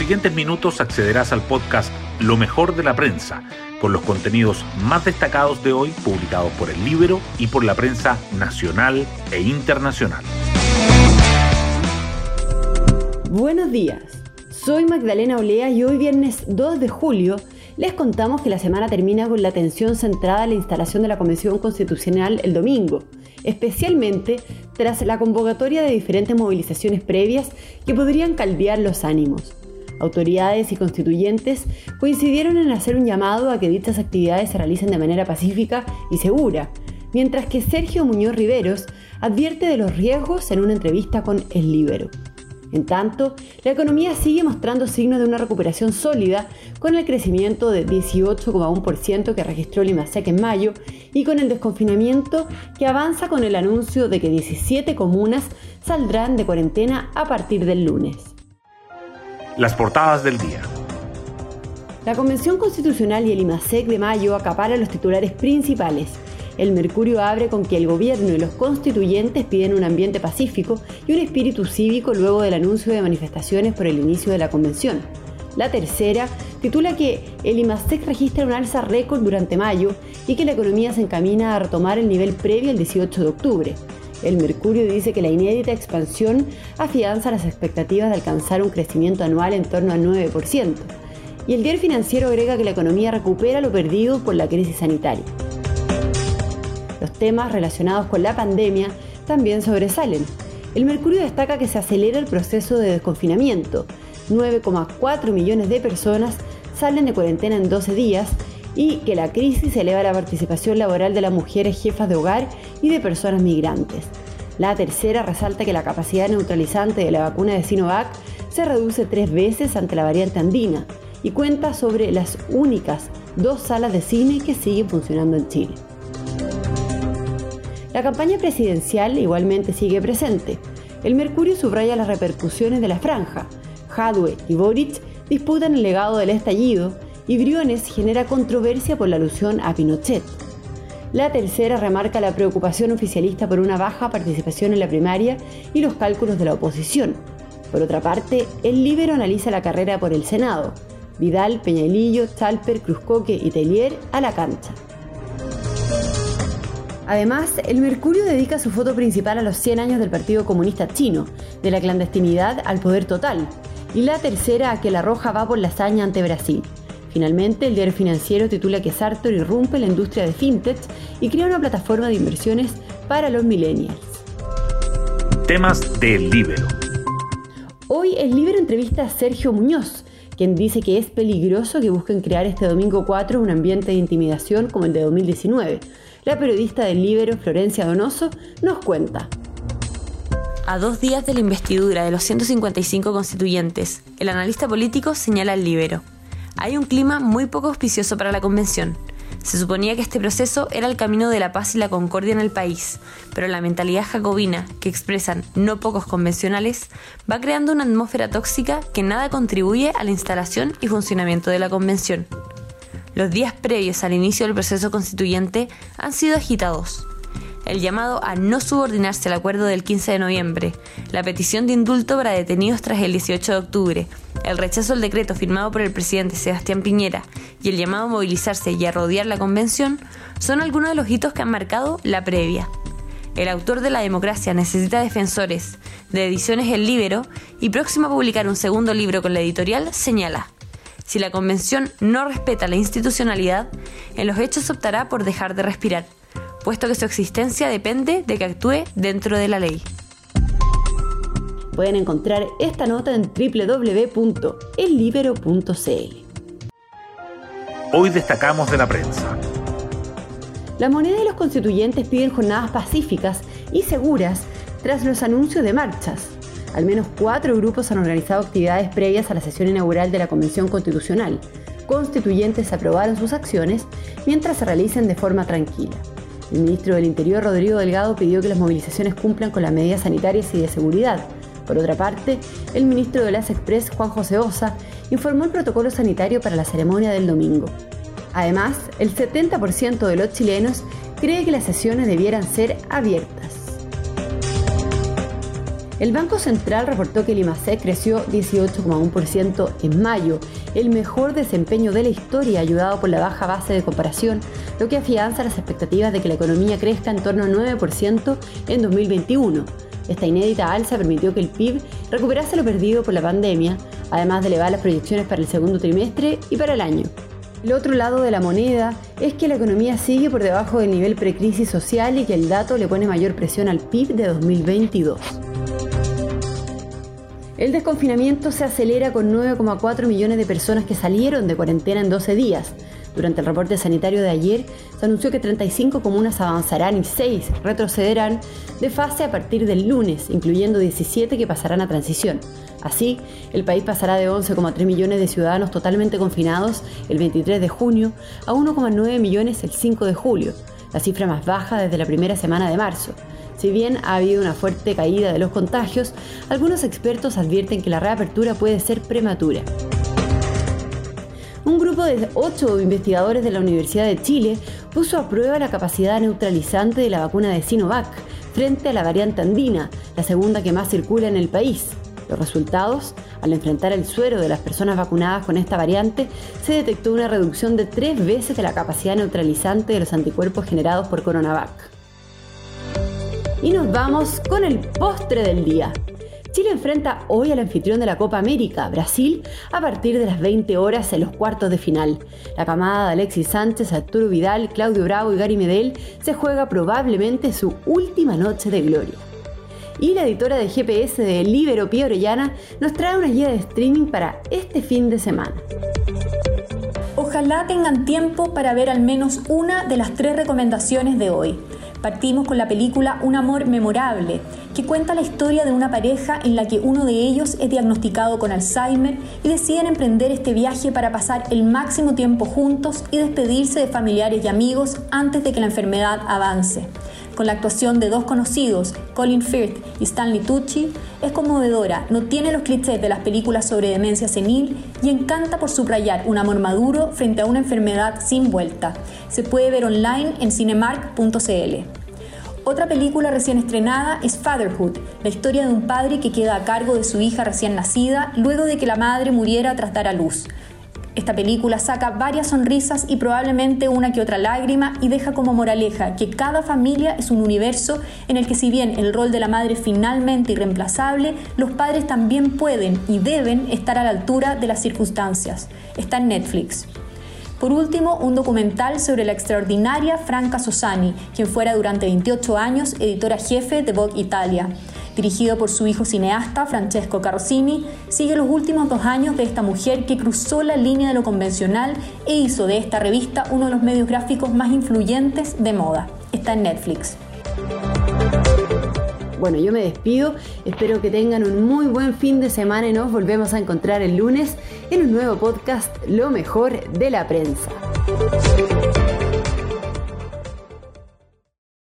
siguientes minutos accederás al podcast Lo mejor de la prensa, con los contenidos más destacados de hoy publicados por el Libro y por la prensa nacional e internacional. Buenos días, soy Magdalena Olea y hoy viernes 2 de julio les contamos que la semana termina con la atención centrada en la instalación de la Convención Constitucional el domingo, especialmente tras la convocatoria de diferentes movilizaciones previas que podrían caldear los ánimos. Autoridades y constituyentes coincidieron en hacer un llamado a que dichas actividades se realicen de manera pacífica y segura, mientras que Sergio Muñoz Riveros advierte de los riesgos en una entrevista con El Libero. En tanto, la economía sigue mostrando signos de una recuperación sólida con el crecimiento de 18,1% que registró el IMASEC en mayo y con el desconfinamiento que avanza con el anuncio de que 17 comunas saldrán de cuarentena a partir del lunes. Las portadas del día. La Convención Constitucional y el IMASEC de mayo acaparan los titulares principales el Mercurio abre con que el gobierno y los constituyentes piden un ambiente pacífico y un espíritu cívico luego del anuncio de manifestaciones por el inicio de la convención. La tercera titula que el IMASEC registra un alza récord durante mayo y que la economía se encamina a retomar el nivel previo al 18 de octubre. El Mercurio dice que la inédita expansión afianza las expectativas de alcanzar un crecimiento anual en torno al 9%. Y el diario financiero agrega que la economía recupera lo perdido por la crisis sanitaria. Los temas relacionados con la pandemia también sobresalen. El Mercurio destaca que se acelera el proceso de desconfinamiento. 9,4 millones de personas salen de cuarentena en 12 días y que la crisis eleva la participación laboral de las mujeres jefas de hogar y de personas migrantes. La tercera resalta que la capacidad neutralizante de la vacuna de Sinovac se reduce tres veces ante la variante andina y cuenta sobre las únicas dos salas de cine que siguen funcionando en Chile. La campaña presidencial igualmente sigue presente. El Mercurio subraya las repercusiones de la franja. Jadwe y Boric disputan el legado del estallido y Briones genera controversia por la alusión a Pinochet. La tercera remarca la preocupación oficialista por una baja participación en la primaria y los cálculos de la oposición. Por otra parte, el Libero analiza la carrera por el Senado. Vidal, Peñalillo, Chalper, Cruzcoque y Tellier a la cancha. Además, el Mercurio dedica su foto principal a los 100 años del Partido Comunista Chino, de la clandestinidad al poder total, y la tercera a que la Roja va por la hazaña ante Brasil. Finalmente, el diario financiero titula que Sartor irrumpe la industria de fintech y crea una plataforma de inversiones para los millennials. Temas del Libero. Hoy el Libero entrevista a Sergio Muñoz, quien dice que es peligroso que busquen crear este domingo 4 un ambiente de intimidación como el de 2019 la periodista del Libero, Florencia Donoso, nos cuenta. A dos días de la investidura de los 155 constituyentes, el analista político señala al Libero. Hay un clima muy poco auspicioso para la convención. Se suponía que este proceso era el camino de la paz y la concordia en el país, pero la mentalidad jacobina que expresan no pocos convencionales va creando una atmósfera tóxica que nada contribuye a la instalación y funcionamiento de la convención. Los días previos al inicio del proceso constituyente han sido agitados. El llamado a no subordinarse al acuerdo del 15 de noviembre, la petición de indulto para detenidos tras el 18 de octubre, el rechazo al decreto firmado por el presidente Sebastián Piñera y el llamado a movilizarse y a rodear la convención son algunos de los hitos que han marcado la previa. El autor de La democracia necesita defensores, de Ediciones El Libero y próximo a publicar un segundo libro con la editorial, señala. Si la Convención no respeta la institucionalidad, en los hechos optará por dejar de respirar, puesto que su existencia depende de que actúe dentro de la ley. Pueden encontrar esta nota en www.ellibero.cl. Hoy destacamos de la prensa. La moneda y los constituyentes piden jornadas pacíficas y seguras tras los anuncios de marchas. Al menos cuatro grupos han organizado actividades previas a la sesión inaugural de la Convención Constitucional. Constituyentes aprobaron sus acciones mientras se realicen de forma tranquila. El ministro del Interior, Rodrigo Delgado, pidió que las movilizaciones cumplan con las medidas sanitarias y de seguridad. Por otra parte, el ministro de las Express, Juan José Osa, informó el protocolo sanitario para la ceremonia del domingo. Además, el 70% de los chilenos cree que las sesiones debieran ser abiertas. El Banco Central reportó que el IMASEC creció 18,1% en mayo, el mejor desempeño de la historia ayudado por la baja base de comparación, lo que afianza las expectativas de que la economía crezca en torno al 9% en 2021. Esta inédita alza permitió que el PIB recuperase lo perdido por la pandemia, además de elevar las proyecciones para el segundo trimestre y para el año. El otro lado de la moneda es que la economía sigue por debajo del nivel precrisis social y que el dato le pone mayor presión al PIB de 2022. El desconfinamiento se acelera con 9,4 millones de personas que salieron de cuarentena en 12 días. Durante el reporte sanitario de ayer, se anunció que 35 comunas avanzarán y 6 retrocederán de fase a partir del lunes, incluyendo 17 que pasarán a transición. Así, el país pasará de 11,3 millones de ciudadanos totalmente confinados el 23 de junio a 1,9 millones el 5 de julio, la cifra más baja desde la primera semana de marzo. Si bien ha habido una fuerte caída de los contagios, algunos expertos advierten que la reapertura puede ser prematura. Un grupo de ocho investigadores de la Universidad de Chile puso a prueba la capacidad neutralizante de la vacuna de Sinovac frente a la variante andina, la segunda que más circula en el país. Los resultados, al enfrentar el suero de las personas vacunadas con esta variante, se detectó una reducción de tres veces de la capacidad neutralizante de los anticuerpos generados por Coronavac. Y nos vamos con el postre del día. Chile enfrenta hoy al anfitrión de la Copa América, Brasil, a partir de las 20 horas en los cuartos de final. La camada de Alexis Sánchez, Arturo Vidal, Claudio Bravo y Gary Medel se juega probablemente su última noche de gloria. Y la editora de GPS de Libero Pía Orellana nos trae una guía de streaming para este fin de semana. Ojalá tengan tiempo para ver al menos una de las tres recomendaciones de hoy. Partimos con la película Un amor memorable, que cuenta la historia de una pareja en la que uno de ellos es diagnosticado con Alzheimer y deciden emprender este viaje para pasar el máximo tiempo juntos y despedirse de familiares y amigos antes de que la enfermedad avance. Con la actuación de dos conocidos, Colin Firth y Stanley Tucci, es conmovedora, no tiene los clichés de las películas sobre demencia senil y encanta por subrayar un amor maduro frente a una enfermedad sin vuelta. Se puede ver online en cinemark.cl. Otra película recién estrenada es Fatherhood, la historia de un padre que queda a cargo de su hija recién nacida luego de que la madre muriera tras dar a luz. Esta película saca varias sonrisas y probablemente una que otra lágrima y deja como moraleja que cada familia es un universo en el que si bien el rol de la madre es finalmente irreemplazable, los padres también pueden y deben estar a la altura de las circunstancias. Está en Netflix. Por último, un documental sobre la extraordinaria Franca Sosani, quien fuera durante 28 años editora jefe de Vogue Italia. Dirigido por su hijo cineasta Francesco Carrosini, sigue los últimos dos años de esta mujer que cruzó la línea de lo convencional e hizo de esta revista uno de los medios gráficos más influyentes de moda. Está en Netflix. Bueno, yo me despido, espero que tengan un muy buen fin de semana y nos volvemos a encontrar el lunes en un nuevo podcast, Lo mejor de la prensa.